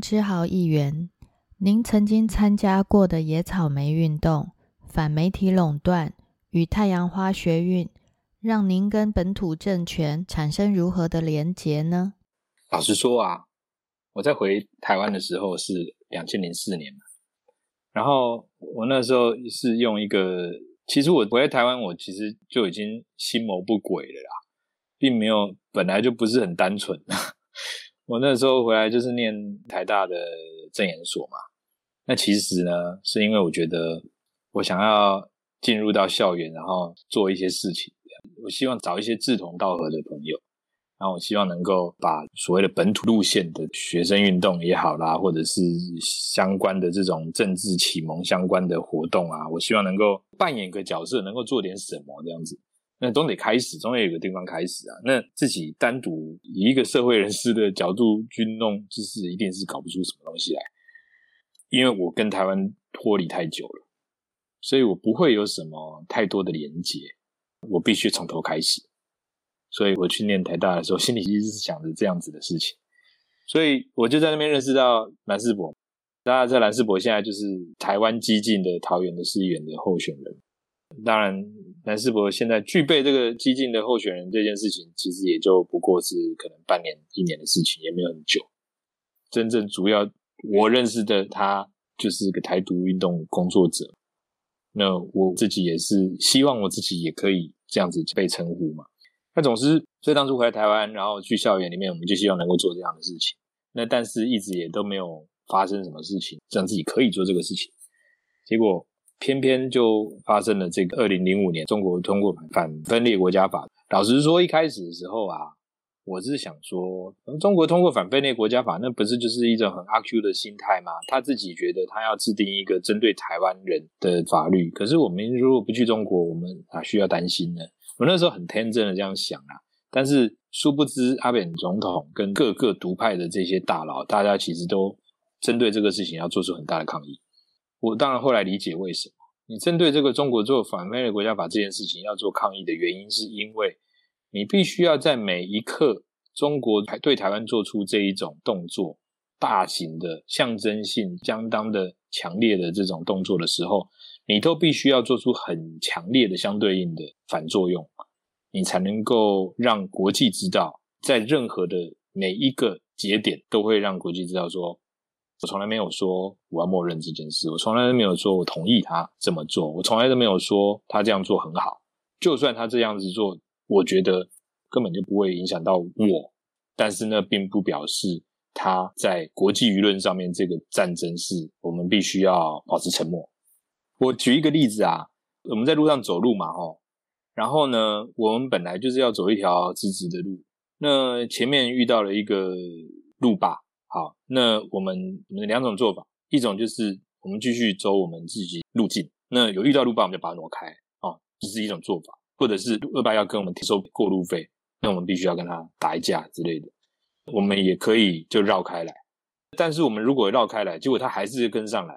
请问知豪议员，您曾经参加过的野草莓运动、反媒体垄断与太阳花学运，让您跟本土政权产生如何的连结呢？老实说啊，我在回台湾的时候是两千零四年然后我那时候是用一个，其实我回台湾，我其实就已经心谋不轨了啦，并没有本来就不是很单纯。我那时候回来就是念台大的政研所嘛，那其实呢，是因为我觉得我想要进入到校园，然后做一些事情，我希望找一些志同道合的朋友，然后我希望能够把所谓的本土路线的学生运动也好啦，或者是相关的这种政治启蒙相关的活动啊，我希望能够扮演个角色，能够做点什么这样子。那总得开始，总得有个地方开始啊。那自己单独以一个社会人士的角度去弄，就是一定是搞不出什么东西来。因为我跟台湾脱离太久了，所以我不会有什么太多的连结。我必须从头开始。所以我去念台大的时候，心里一直是想着这样子的事情。所以我就在那边认识到蓝世博。大家在蓝世博现在就是台湾激进的桃园的市议员的候选人。当然，南世博现在具备这个激进的候选人这件事情，其实也就不过是可能半年、一年的事情，也没有很久。真正主要我认识的他，就是个台独运动工作者。那我自己也是希望我自己也可以这样子被称呼嘛。那总之，所以当初回来台湾，然后去校园里面，我们就希望能够做这样的事情。那但是一直也都没有发生什么事情，让自己可以做这个事情。结果。偏偏就发生了这个二零零五年中国通过反分裂国家法。老实说，一开始的时候啊，我是想说，中国通过反分裂国家法，那不是就是一种很阿 Q 的心态吗？他自己觉得他要制定一个针对台湾人的法律。可是我们如果不去中国，我们哪需要担心呢？我那时候很天真的这样想啊。但是殊不知，阿扁总统跟各个独派的这些大佬，大家其实都针对这个事情要做出很大的抗议。我当然后来理解为什么你针对这个中国做反分裂国家法这件事情要做抗议的原因，是因为你必须要在每一刻中国对台湾做出这一种动作，大型的象征性相当的强烈的这种动作的时候，你都必须要做出很强烈的相对应的反作用，你才能够让国际知道，在任何的每一个节点都会让国际知道说。我从来没有说我要默认这件事，我从来都没有说我同意他这么做，我从来都没有说他这样做很好。就算他这样子做，我觉得根本就不会影响到我，但是那，并不表示他在国际舆论上面这个战争是我们必须要保持沉默。我举一个例子啊，我们在路上走路嘛，吼，然后呢，我们本来就是要走一条直直的路，那前面遇到了一个路霸。好，那我们我们两种做法，一种就是我们继续走我们自己路径，那有遇到路霸我们就把它挪开，啊，这是一种做法，或者是路霸要跟我们收过路费，那我们必须要跟他打一架之类的，我们也可以就绕开来，但是我们如果绕开来，结果他还是跟上来，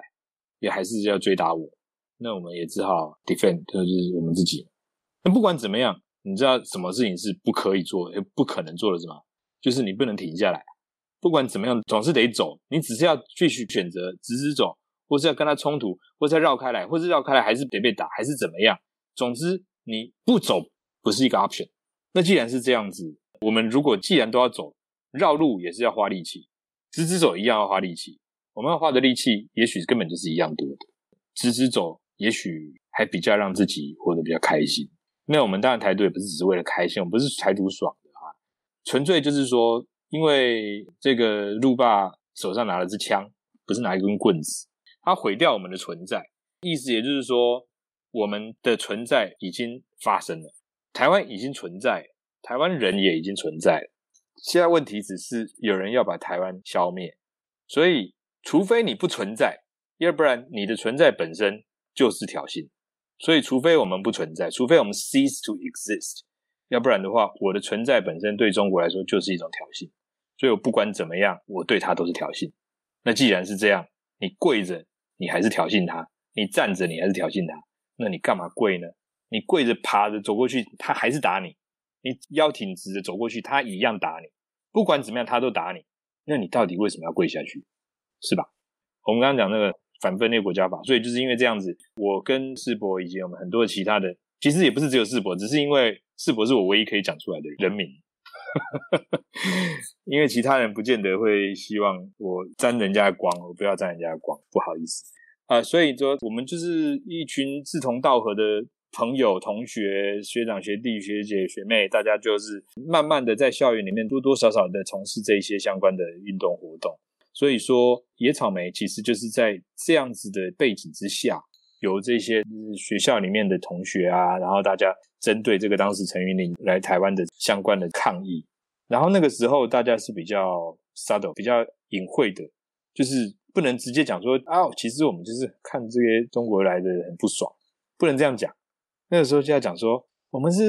也还是要追打我，那我们也只好 defend，就是我们自己。那不管怎么样，你知道什么事情是不可以做，也不可能做的是吗？就是你不能停下来。不管怎么样，总是得走。你只是要继续选择直直走，或是要跟他冲突，或是要绕开来，或是绕开来还是得被打，还是怎么样？总之，你不走不是一个 option。那既然是这样子，我们如果既然都要走，绕路也是要花力气，直直走一样要花力气。我们要花的力气，也许根本就是一样多的。直直走，也许还比较让自己活得比较开心。那我们当然台独也不是只是为了开心，我们不是台独爽的啊，纯粹就是说。因为这个路霸手上拿了支枪，不是拿一根棍子，他毁掉我们的存在。意思也就是说，我们的存在已经发生了，台湾已经存在，台湾人也已经存在了。现在问题只是有人要把台湾消灭，所以除非你不存在，要不然你的存在本身就是挑衅。所以除非我们不存在，除非我们 cease to exist，要不然的话，我的存在本身对中国来说就是一种挑衅。所以我不管怎么样，我对他都是挑衅。那既然是这样，你跪着，你还是挑衅他；你站着，你还是挑衅他。那你干嘛跪呢？你跪着、爬着走过去，他还是打你；你腰挺直的走过去，他一样打你。不管怎么样，他都打你。那你到底为什么要跪下去？是吧？我们刚刚讲那个反分裂国家法，所以就是因为这样子，我跟世博以及我们很多其他的，其实也不是只有世博，只是因为世博是我唯一可以讲出来的人名，因为其他人不见得会希望我沾人家的光，我不要沾人家的光，不好意思啊。所以说，我们就是一群志同道合的。朋友、同学、学长、学弟、学姐、学妹，大家就是慢慢的在校园里面多多少少的从事这些相关的运动活动。所以说，野草莓其实就是在这样子的背景之下，由这些学校里面的同学啊，然后大家针对这个当时陈云林来台湾的相关的抗议，然后那个时候大家是比较 subtle、比较隐晦的，就是不能直接讲说啊，其实我们就是看这些中国来的很不爽，不能这样讲。那个时候就要讲说，我们是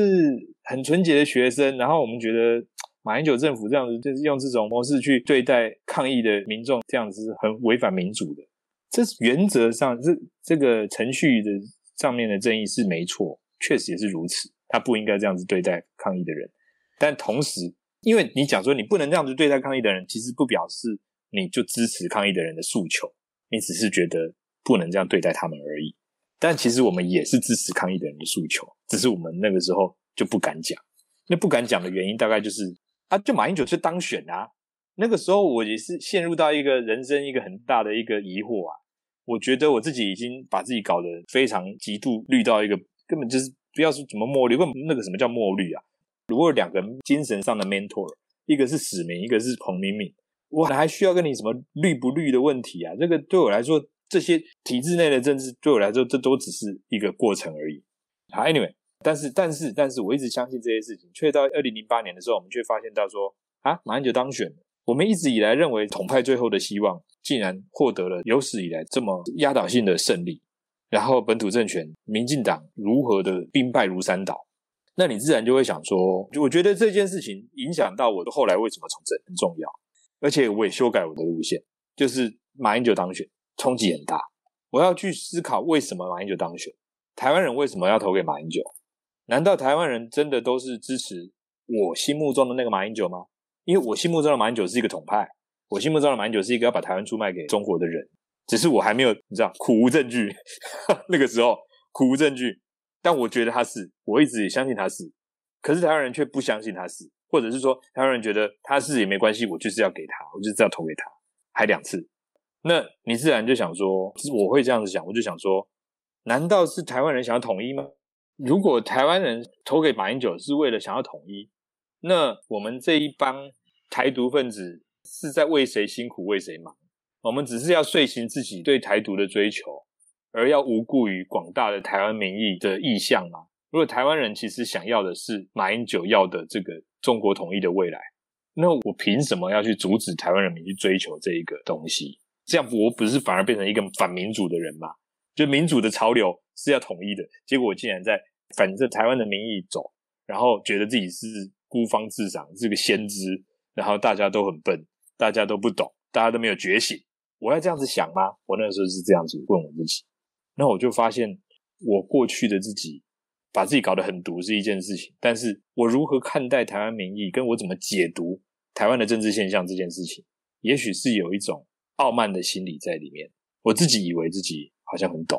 很纯洁的学生，然后我们觉得马英九政府这样子，就是用这种模式去对待抗议的民众，这样子是很违反民主的。这原则上，这这个程序的上面的正义是没错，确实也是如此。他不应该这样子对待抗议的人，但同时，因为你讲说你不能这样子对待抗议的人，其实不表示你就支持抗议的人的诉求，你只是觉得不能这样对待他们而已。但其实我们也是支持抗议的人的诉求，只是我们那个时候就不敢讲。那不敢讲的原因，大概就是啊，就马英九就当选啊。那个时候我也是陷入到一个人生一个很大的一个疑惑啊。我觉得我自己已经把自己搞得非常极度绿到一个根本就是不要说怎么墨绿，根本那个什么叫墨绿啊？如果两个精神上的 mentor，一个是史明，一个是彭明敏，我还需要跟你什么绿不绿的问题啊？这个对我来说。这些体制内的政治对我来说，这都只是一个过程而已。好，Anyway，但是但是但是我一直相信这些事情，却到二零零八年的时候，我们却发现到说啊，马英九当选了。我们一直以来认为统派最后的希望，竟然获得了有史以来这么压倒性的胜利。然后本土政权民进党如何的兵败如山倒，那你自然就会想说，我觉得这件事情影响到我的后来为什么从政很重要，而且我也修改我的路线，就是马英九当选。冲击很大，我要去思考为什么马英九当选，台湾人为什么要投给马英九？难道台湾人真的都是支持我心目中的那个马英九吗？因为我心目中的马英九是一个统派，我心目中的马英九是一个要把台湾出卖给中国的人，只是我还没有你知道苦无证据，那个时候苦无证据，但我觉得他是，我一直也相信他是，可是台湾人却不相信他是，或者是说台湾人觉得他是也没关系，我就是要给他，我就是要投给他，还两次。那你自然就想说，我会这样子想，我就想说，难道是台湾人想要统一吗？如果台湾人投给马英九是为了想要统一，那我们这一帮台独分子是在为谁辛苦为谁忙？我们只是要遂行自己对台独的追求，而要无顾于广大的台湾民意的意向吗？如果台湾人其实想要的是马英九要的这个中国统一的未来，那我凭什么要去阻止台湾人民去追求这一个东西？这样我不是反而变成一个反民主的人吗？就民主的潮流是要统一的，结果我竟然在反着台湾的民意走，然后觉得自己是孤芳自赏，是个先知，然后大家都很笨，大家都不懂，大家都没有觉醒。我要这样子想吗？我那时候是这样子问我自己，那我就发现我过去的自己把自己搞得很毒是一件事情，但是我如何看待台湾民意，跟我怎么解读台湾的政治现象这件事情，也许是有一种。傲慢的心理在里面，我自己以为自己好像很懂，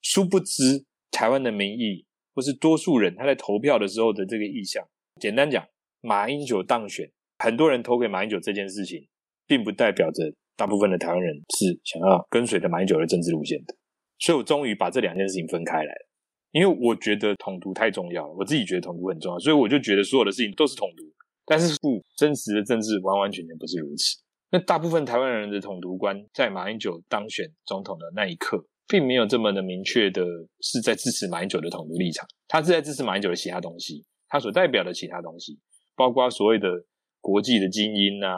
殊不知台湾的民意或是多数人他在投票的时候的这个意向。简单讲，马英九当选，很多人投给马英九这件事情，并不代表着大部分的台湾人是想要跟随着马英九的政治路线的。所以我终于把这两件事情分开来了，因为我觉得统独太重要了，我自己觉得统独很重要，所以我就觉得所有的事情都是统独。但是不真实的政治完完全全不是如此。那大部分台湾人的统独观，在马英九当选总统的那一刻，并没有这么的明确的是在支持马英九的统独立场，他是在支持马英九的其他东西，他所代表的其他东西，包括所谓的国际的精英啊，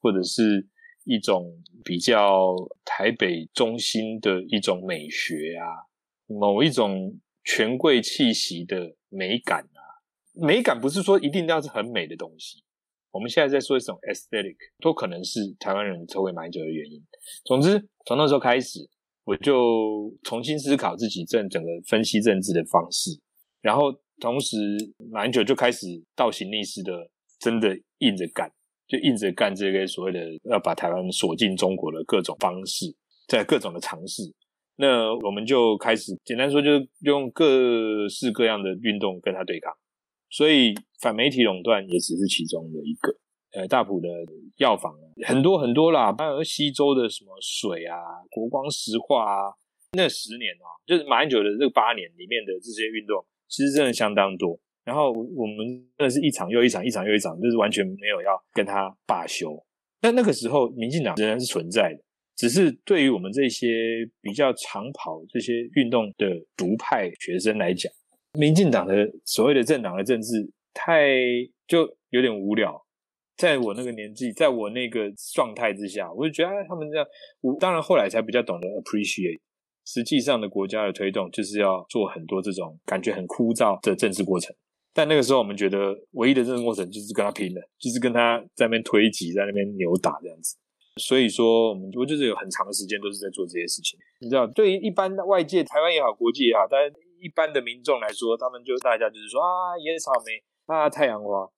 或者是一种比较台北中心的一种美学啊，某一种权贵气息的美感啊，美感不是说一定要是很美的东西。我们现在在说一种 aesthetic，都可能是台湾人抽为买酒的原因。总之，从那时候开始，我就重新思考自己政整个分析政治的方式，然后同时马英九就开始倒行逆施的，真的硬着干。就硬着干这个所谓的要把台湾锁进中国的各种方式，在各种的尝试。那我们就开始简单说，就是用各式各样的运动跟他对抗。所以反媒体垄断也只是其中的一个。呃，大埔的药房很多很多啦，还有西周的什么水啊，国光石化啊，那十年啊，就是马英九的这八年里面的这些运动，其实真的相当多。然后我们真的是一场又一场，一场又一场，就是完全没有要跟他罢休。但那个时候，民进党仍然是存在的，只是对于我们这些比较长跑这些运动的独派学生来讲，民进党的所谓的政党的政治太就有点无聊。在我那个年纪，在我那个状态之下，我就觉得他们这样，我当然后来才比较懂得 appreciate。实际上的国家的推动就是要做很多这种感觉很枯燥的政治过程。但那个时候，我们觉得唯一的政治过程就是跟他拼了，就是跟他在那边推挤，在那边扭打这样子。所以说，我们我就是有很长的时间都是在做这些事情。你知道，对于一般的外界，台湾也好，国际也好，但一般的民众来说，他们就大家就是说啊，野草莓啊，太阳花。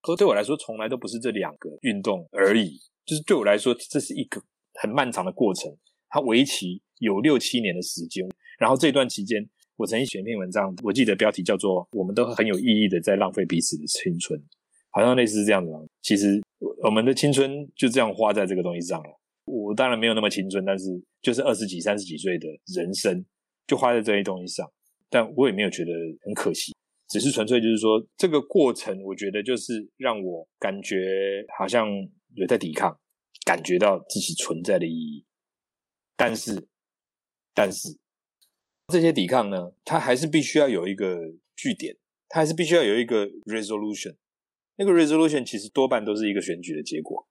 可对我来说，从来都不是这两个运动而已。就是对我来说，这是一个很漫长的过程，它为期有六七年的时间。然后这段期间，我曾经写一篇文章，我记得标题叫做《我们都很有意义的在浪费彼此的青春》，好像类似这样子。其实我们的青春就这样花在这个东西上了。我当然没有那么青春，但是就是二十几、三十几岁的人生就花在这些东西上，但我也没有觉得很可惜。只是纯粹就是说，这个过程，我觉得就是让我感觉好像有在抵抗，感觉到自己存在的意义。但是，但是这些抵抗呢，它还是必须要有一个据点，它还是必须要有一个 resolution。那个 resolution 其实多半都是一个选举的结果。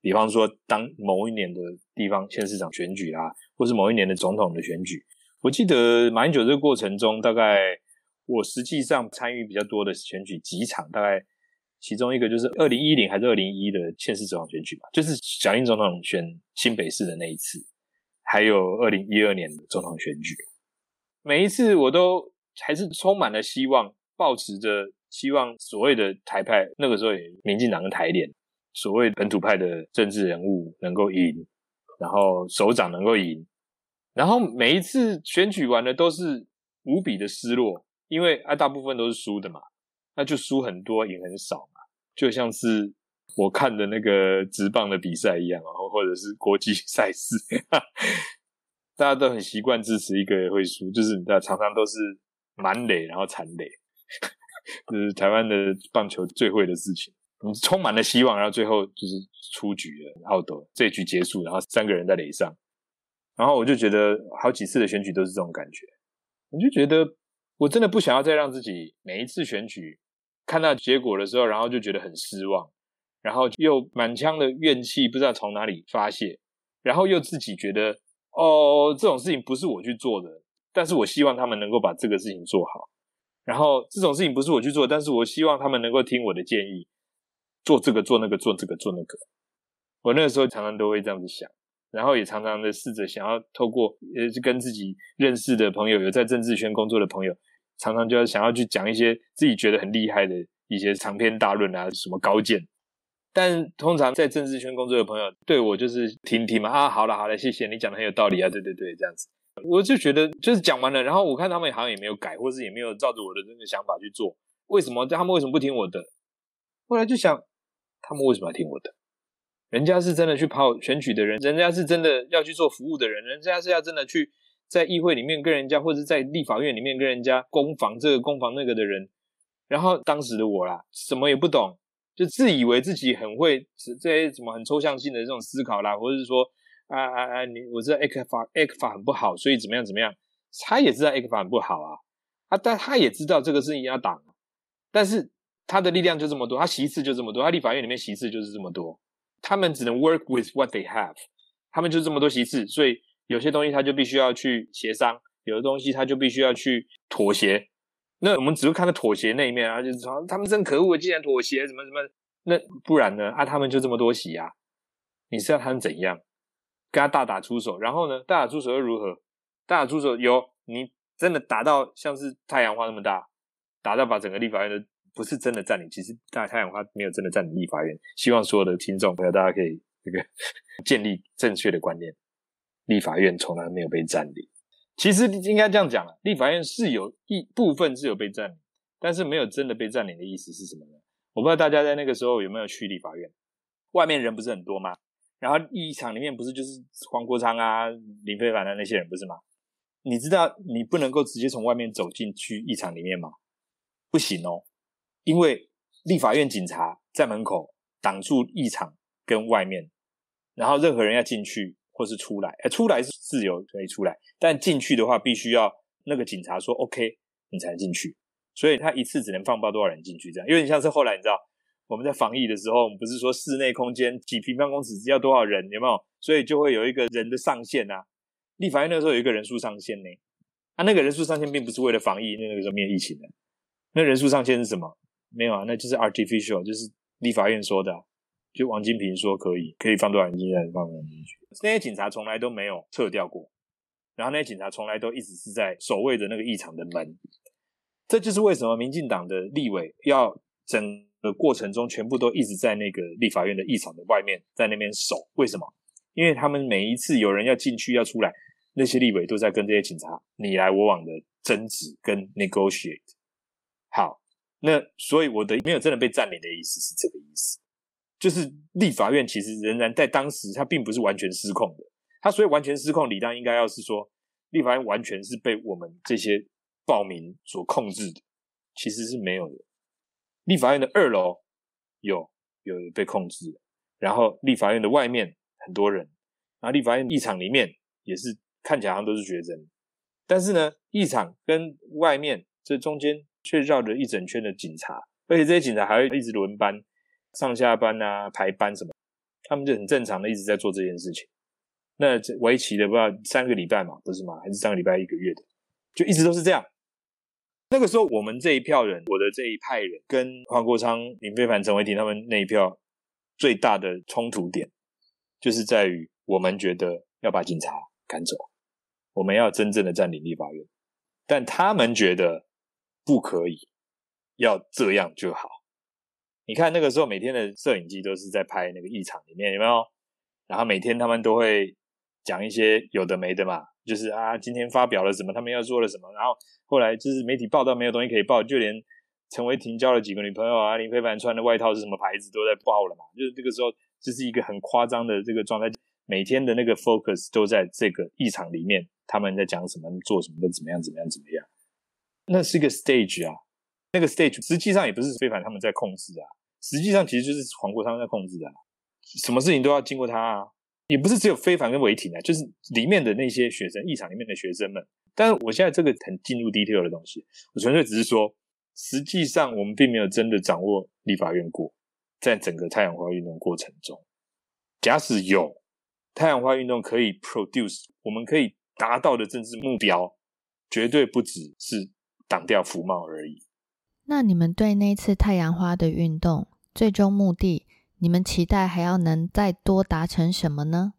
比方说，当某一年的地方县市长选举啊，或是某一年的总统的选举，我记得马英九这个过程中，大概。我实际上参与比较多的选举几场，大概其中一个就是二零一零还是二零一的县市总统选举吧，就是小英总统选新北市的那一次，还有二零一二年的总统选举，每一次我都还是充满了希望，抱持着希望，所谓的台派那个时候也民进党跟台联，所谓本土派的政治人物能够赢，然后首长能够赢，然后每一次选举完了都是无比的失落。因为啊，大部分都是输的嘛，那就输很多，赢很少嘛，就像是我看的那个直棒的比赛一样，然后或者是国际 赛事，大家都很习惯支持一个会输，就是你知道，常常都是满垒然后残垒，就是台湾的棒球最会的事情，你充满了希望，然后最后就是出局了，奥斗这局结束，然后三个人在垒上，然后我就觉得好几次的选举都是这种感觉，我就觉得。我真的不想要再让自己每一次选举看到结果的时候，然后就觉得很失望，然后又满腔的怨气不知道从哪里发泄，然后又自己觉得哦这种事情不是我去做的，但是我希望他们能够把这个事情做好，然后这种事情不是我去做，但是我希望他们能够听我的建议，做这个做那个做这个做那个，我那个时候常常都会这样子想。然后也常常的试着想要透过呃跟自己认识的朋友，有在政治圈工作的朋友，常常就要想要去讲一些自己觉得很厉害的一些长篇大论啊，什么高见。但通常在政治圈工作的朋友对我就是听听嘛啊，好了好了，谢谢你讲的很有道理啊，对对对，这样子，我就觉得就是讲完了，然后我看他们好像也没有改，或是也没有照着我的那个想法去做，为什么他们为什么不听我的？后来就想，他们为什么要听我的？人家是真的去跑选举的人，人家是真的要去做服务的人，人家是要真的去在议会里面跟人家，或者在立法院里面跟人家攻防这个攻防那个的人。然后当时的我啦，什么也不懂，就自以为自己很会这些什么很抽象性的这种思考啦，或者是说啊啊啊，你我知道 X 法 X 法很不好，所以怎么样怎么样，他也知道 X 法很不好啊，啊，但他也知道这个事情要挡，但是他的力量就这么多，他席次就这么多，他立法院里面席次就是这么多。他们只能 work with what they have，他们就这么多席次，所以有些东西他就必须要去协商，有的东西他就必须要去妥协。那我们只会看到妥协那一面啊，就是说他们真可恶，竟然妥协，什么什么？那不然呢？啊，他们就这么多席啊，你是要他们怎样？跟他大打出手，然后呢，大打出手又如何？大打出手有你真的打到像是太阳花那么大，打到把整个立法院都不是真的占领。其实大太阳花没有真的占领立法院。希望所有的听众朋友，大家可以这个 建立正确的观念：立法院从来没有被占领。其实应该这样讲立法院是有一部分是有被占领，但是没有真的被占领的意思是什么呢？我不知道大家在那个时候有没有去立法院，外面人不是很多吗？然后议场里面不是就是黄国昌啊、林非凡的那些人不是吗？你知道你不能够直接从外面走进去议场里面吗？不行哦，因为立法院警察在门口挡住议场跟外面，然后任何人要进去或是出来，哎，出来是自由可以出来，但进去的话必须要那个警察说 OK，你才能进去。所以他一次只能放包多少人进去，这样有点像是后来你知道我们在防疫的时候，我们不是说室内空间几平方公尺只要多少人，有没有？所以就会有一个人的上限啊。立法院那时候有一个人数上限呢，啊，那个人数上限并不是为了防疫，那个时候没有疫情的。那人数上限是什么？没有啊，那就是 artificial，就是立法院说的，就王金平说可以，可以放多少人进去，放多少人进去。那些警察从来都没有撤掉过，然后那些警察从来都一直是在守卫着那个议场的门。这就是为什么民进党的立委要整个过程中全部都一直在那个立法院的议场的外面，在那边守。为什么？因为他们每一次有人要进去要出来，那些立委都在跟这些警察你来我往的争执跟 negotiate。好，那所以我的没有真的被占领的意思是这个意思，就是立法院其实仍然在当时它并不是完全失控的，它所以完全失控，理当应该要是说立法院完全是被我们这些暴民所控制的，其实是没有的。立法院的二楼有有被控制，然后立法院的外面。很多人，然后立法院议场里面也是看起来好像都是学生，但是呢，议场跟外面这中间却绕着一整圈的警察，而且这些警察还会一直轮班上下班啊、排班什么，他们就很正常的一直在做这件事情。那围棋的不知道三个礼拜嘛，不是吗？还是三个礼拜一个月的，就一直都是这样。那个时候，我们这一票人，我的这一派人，跟黄国昌、林非凡、陈伟霆他们那一票最大的冲突点。就是在于我们觉得要把警察赶走，我们要真正的占领立法院，但他们觉得不可以，要这样就好。你看那个时候每天的摄影机都是在拍那个议场里面有没有？然后每天他们都会讲一些有的没的嘛，就是啊今天发表了什么，他们要做了什么，然后后来就是媒体报道没有东西可以报，就连陈伟霆交了几个女朋友啊，林非凡穿的外套是什么牌子都在报了嘛，就是这个时候。这是一个很夸张的这个状态，每天的那个 focus 都在这个议场里面，他们在讲什么、做什么、的怎么样、怎么样、怎么样。那是一个 stage 啊，那个 stage 实际上也不是非凡他们在控制啊，实际上其实就是黄国昌在控制啊，什么事情都要经过他啊，也不是只有非凡跟违停啊，就是里面的那些学生，议场里面的学生们。但是我现在这个很进入 detail 的东西，我纯粹只是说，实际上我们并没有真的掌握立法院过。在整个太阳花运动过程中，假使有太阳花运动可以 produce，我们可以达到的政治目标，绝对不只是挡掉福茂而已。那你们对那次太阳花的运动最终目的，你们期待还要能再多达成什么呢？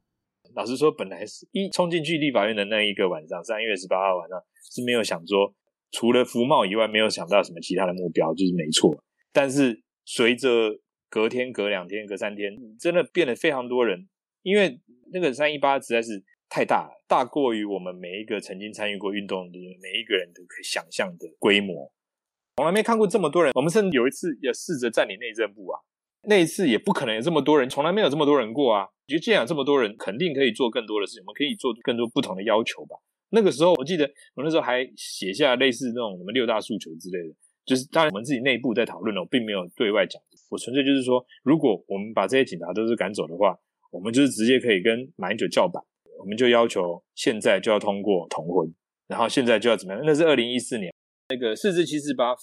老实说，本来是一冲进去立法院的那一个晚上，三月十八号晚上是没有想说，除了福茂以外，没有想到什么其他的目标，就是没错。但是随着隔天、隔两天、隔三天，真的变得非常多人，因为那个三一八实在是太大了，大过于我们每一个曾经参与过运动的每一个人都可以想象的规模。从来没看过这么多人。我们甚至有一次也试着占领内政部啊，那一次也不可能有这么多人，从来没有这么多人过啊。就既然有这么多人，肯定可以做更多的事情，我们可以做更多不同的要求吧。那个时候，我记得我那时候还写下类似那种什么六大诉求之类的。就是当然，我们自己内部在讨论了，我并没有对外讲。我纯粹就是说，如果我们把这些警察都是赶走的话，我们就是直接可以跟马英九叫板，我们就要求现在就要通过同婚，然后现在就要怎么样？那是二零一四年那个四至七四八法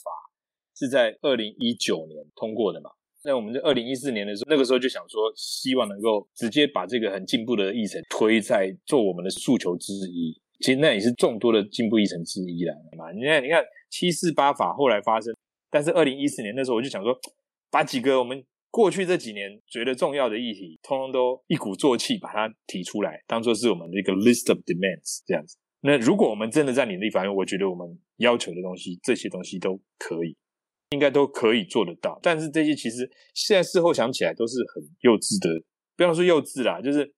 是在二零一九年通过的嘛？那我们在二零一四年的时候，那个时候就想说，希望能够直接把这个很进步的议程推在做我们的诉求之一。其实那也是众多的进步议程之一了嘛。你看，你看。七四八法后来发生，但是二零一四年那时候我就想说，把几个我们过去这几年觉得重要的议题，通通都一鼓作气把它提出来，当做是我们的一个 list of demands 这样子。那如果我们真的在领立法院，我觉得我们要求的东西，这些东西都可以。应该都可以做得到。但是这些其实现在事后想起来都是很幼稚的，不要说幼稚啦，就是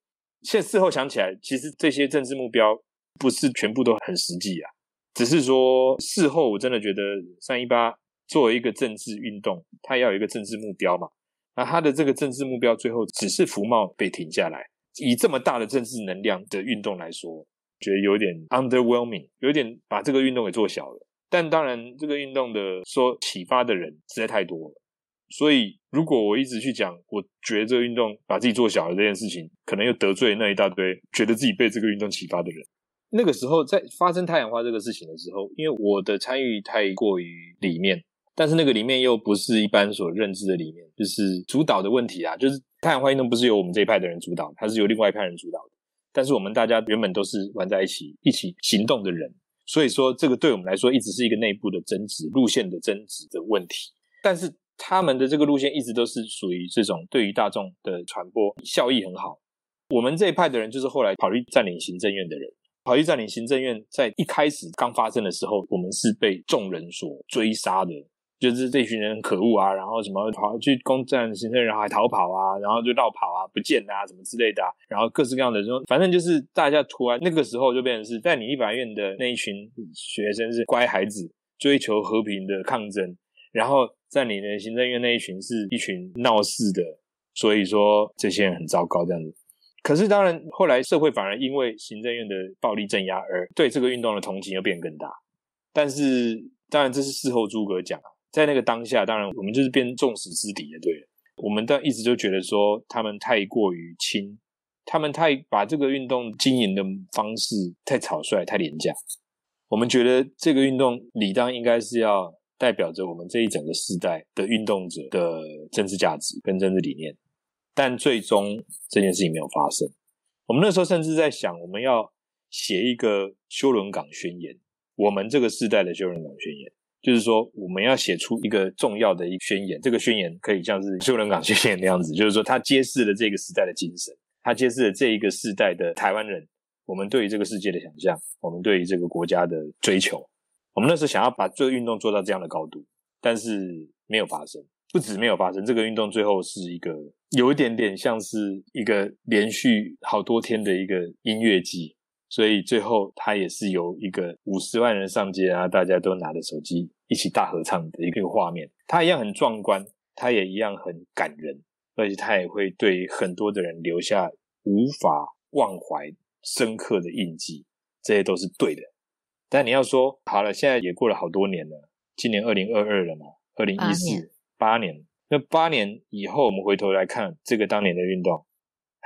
现在事后想起来，其实这些政治目标不是全部都很实际啊。只是说事后我真的觉得三一八作为一个政治运动，它要有一个政治目标嘛。那它的这个政治目标最后只是服贸被停下来，以这么大的政治能量的运动来说。觉得有点 underwhelming，有点把这个运动给做小了。但当然，这个运动的说启发的人实在太多了。所以，如果我一直去讲，我觉得这个运动把自己做小了这件事情，可能又得罪那一大堆觉得自己被这个运动启发的人。那个时候，在发生太阳花这个事情的时候，因为我的参与太过于里面，但是那个里面又不是一般所认知的里面，就是主导的问题啊。就是太阳花运动不是由我们这一派的人主导，它是由另外一派人主导。但是我们大家原本都是玩在一起、一起行动的人，所以说这个对我们来说一直是一个内部的争执、路线的争执的问题。但是他们的这个路线一直都是属于这种对于大众的传播效益很好。我们这一派的人就是后来跑去占领行政院的人，跑去占领行政院，在一开始刚发生的时候，我们是被众人所追杀的。就是这群人很可恶啊，然后什么跑去攻占行政然后还逃跑啊，然后就绕跑啊，不见啊，什么之类的，然后各式各样的，说反正就是大家突然那个时候就变成是在你一百院的那一群学生是乖孩子，追求和平的抗争，然后在你的行政院那一群是一群闹事的，所以说这些人很糟糕这样子。可是当然后来社会反而因为行政院的暴力镇压而对这个运动的同情又变更大，但是当然这是事后诸葛讲啊。在那个当下，当然我们就是变众矢之的，对。我们但一直就觉得说他们太过于轻，他们太把这个运动经营的方式太草率、太廉价。我们觉得这个运动理当应该是要代表着我们这一整个时代的运动者的政治价值跟政治理念，但最终这件事情没有发生。我们那时候甚至在想，我们要写一个修伦港宣言，我们这个世代的修伦港宣言。就是说，我们要写出一个重要的一个宣言，这个宣言可以像是修伦港宣言那样子，就是说，它揭示了这个时代的精神，它揭示了这一个世代的台湾人，我们对于这个世界的想象，我们对于这个国家的追求。我们那时候想要把这个运动做到这样的高度，但是没有发生。不止没有发生，这个运动最后是一个有一点点像是一个连续好多天的一个音乐季。所以最后，他也是有一个五十万人上街啊，大家都拿着手机一起大合唱的一个画面。他一样很壮观，他也一样很感人，而且他也会对很多的人留下无法忘怀、深刻的印记。这些都是对的。但你要说好了，现在也过了好多年了，今年二零二二了嘛，二零一四八年。那八年以后，我们回头来看这个当年的运动，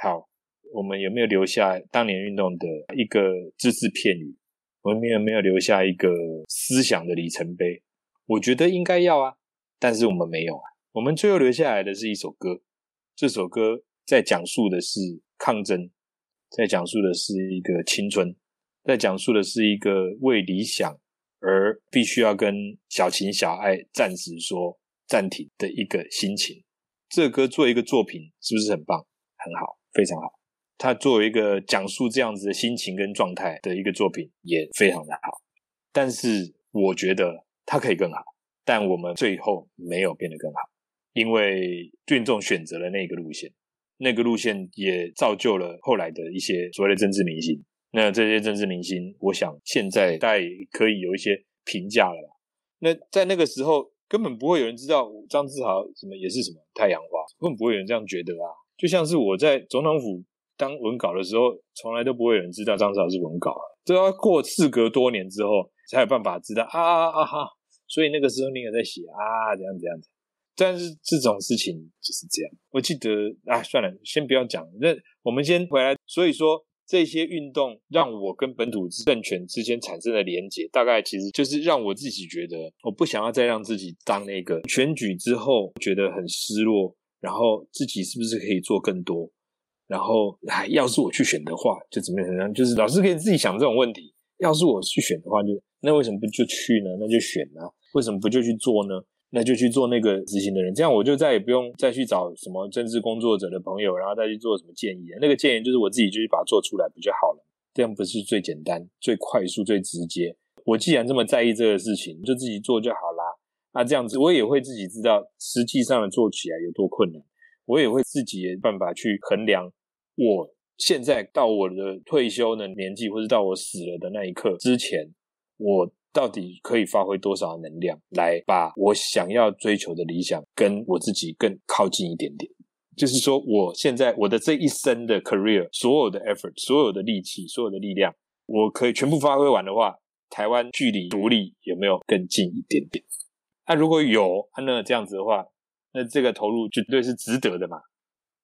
好。我们有没有留下当年运动的一个只字片语？我们有没有留下一个思想的里程碑？我觉得应该要啊，但是我们没有啊。我们最后留下来的是一首歌，这首歌在讲述的是抗争，在讲述的是一个青春，在讲述的是一个为理想而必须要跟小情小爱暂时说暂停的一个心情。这歌做一个作品，是不是很棒？很好，非常好。他作为一个讲述这样子的心情跟状态的一个作品，也非常的好。但是我觉得它可以更好，但我们最后没有变得更好，因为群众选择了那个路线，那个路线也造就了后来的一些所谓的政治明星。那这些政治明星，我想现在大家可以有一些评价了吧？那在那个时候，根本不会有人知道张志豪什么也是什么太阳花，根本不会有人这样觉得啊。就像是我在总统府。当文稿的时候，从来都不会有人知道张志豪是文稿啊，都要过事隔多年之后才有办法知道啊啊啊哈！所以那个时候你也在写啊，怎样怎样子。但是这种事情就是这样。我记得啊，算了，先不要讲。那我们先回来。所以说，这些运动让我跟本土政权之间产生的连结，大概其实就是让我自己觉得，我不想要再让自己当那个选举之后觉得很失落，然后自己是不是可以做更多？然后，哎，要是我去选的话，就怎么样？怎么样？就是老师可以自己想这种问题。要是我去选的话，就那为什么不就去呢？那就选啊！为什么不就去做呢？那就去做那个执行的人。这样我就再也不用再去找什么政治工作者的朋友，然后再去做什么建议。那个建议就是我自己就去把它做出来，不就好了？这样不是最简单、最快速、最直接？我既然这么在意这个事情，就自己做就好啦。那这样子我也会自己知道实际上做起来有多困难，我也会自己的办法去衡量我现在到我的退休的年纪，或者到我死了的那一刻之前，我到底可以发挥多少能量来把我想要追求的理想跟我自己更靠近一点点。就是说，我现在我的这一生的 career，所有的 effort，所有的力气，所有的力量，我可以全部发挥完的话，台湾距离独立有没有更近一点点？那如果有，那这样子的话，那这个投入绝对是值得的嘛？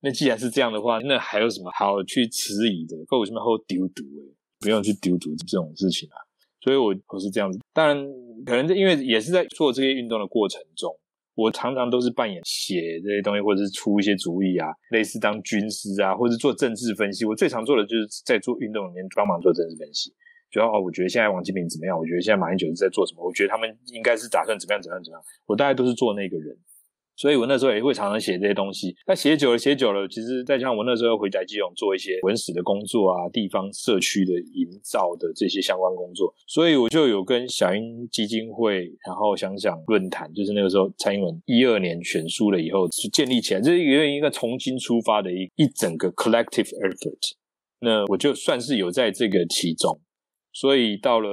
那既然是这样的话，那还有什么好去迟疑的？够什么后丢毒？哎，不用去丢毒这种事情啊。所以我我是这样子。当然，可能因为也是在做这些运动的过程中。我常常都是扮演写这些东西，或者是出一些主意啊，类似当军师啊，或者做政治分析。我最常做的就是在做运动里面帮忙做政治分析。主要哦，我觉得现在王金平怎么样？我觉得现在马英九是在做什么？我觉得他们应该是打算怎么样？怎么样？怎么样？我大概都是做那个人。所以我那时候也会常常写这些东西。那写久了，写久了，其实再加上我那时候回宅基隆做一些文史的工作啊，地方社区的营造的这些相关工作，所以我就有跟小英基金会，然后想想论坛，就是那个时候蔡英文一二年选输了以后是建立起来，这是有一个重新出发的一一整个 collective effort。那我就算是有在这个其中，所以到了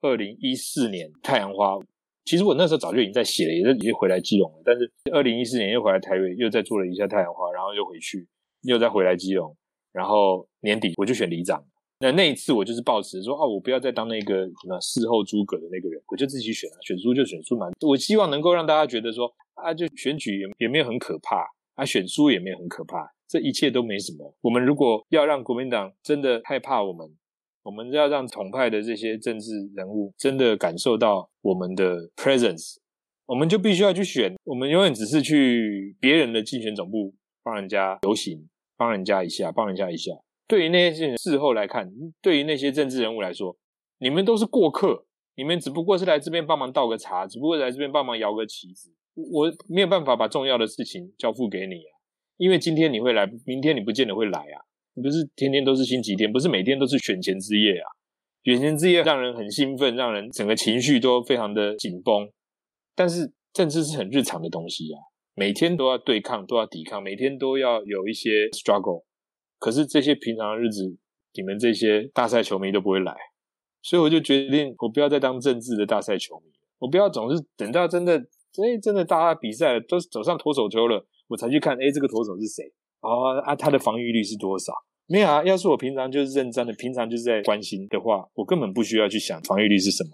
二零一四年太阳花。其实我那时候早就已经在写了，也是已经回来基隆了。但是二零一四年又回来台北，又再做了一下太阳花，然后又回去，又再回来基隆。然后年底我就选里长。那那一次我就是抱持说，哦，我不要再当那个什么事后诸葛的那个人，我就自己选啊，选输就选输嘛。我希望能够让大家觉得说，啊，就选举也也没有很可怕，啊，选输也没有很可怕，这一切都没什么。我们如果要让国民党真的害怕我们。我们要让统派的这些政治人物真的感受到我们的 presence，我们就必须要去选。我们永远只是去别人的竞选总部帮人家游行，帮人家一下，帮人家一下。对于那些事后来看，对于那些政治人物来说，你们都是过客，你们只不过是来这边帮忙倒个茶，只不过来这边帮忙摇个旗子。我没有办法把重要的事情交付给你啊，因为今天你会来，明天你不见得会来啊。你不是天天都是星期天，不是每天都是选前之夜啊！选前之夜让人很兴奋，让人整个情绪都非常的紧绷。但是政治是很日常的东西啊，每天都要对抗，都要抵抗，每天都要有一些 struggle。可是这些平常的日子，你们这些大赛球迷都不会来，所以我就决定，我不要再当政治的大赛球迷，我不要总是等到真的，哎，真的大家比赛都走上脱手球了，我才去看，哎，这个投手是谁。哦啊，他的防御率是多少？没有啊。要是我平常就是认真的，平常就是在关心的话，我根本不需要去想防御率是什么。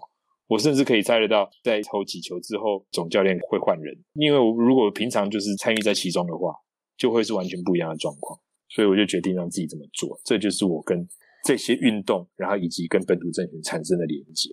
我甚至可以猜得到，在投几球之后，总教练会换人。因为我如果平常就是参与在其中的话，就会是完全不一样的状况。所以我就决定让自己这么做。这就是我跟这些运动，然后以及跟本土政权产生的连接。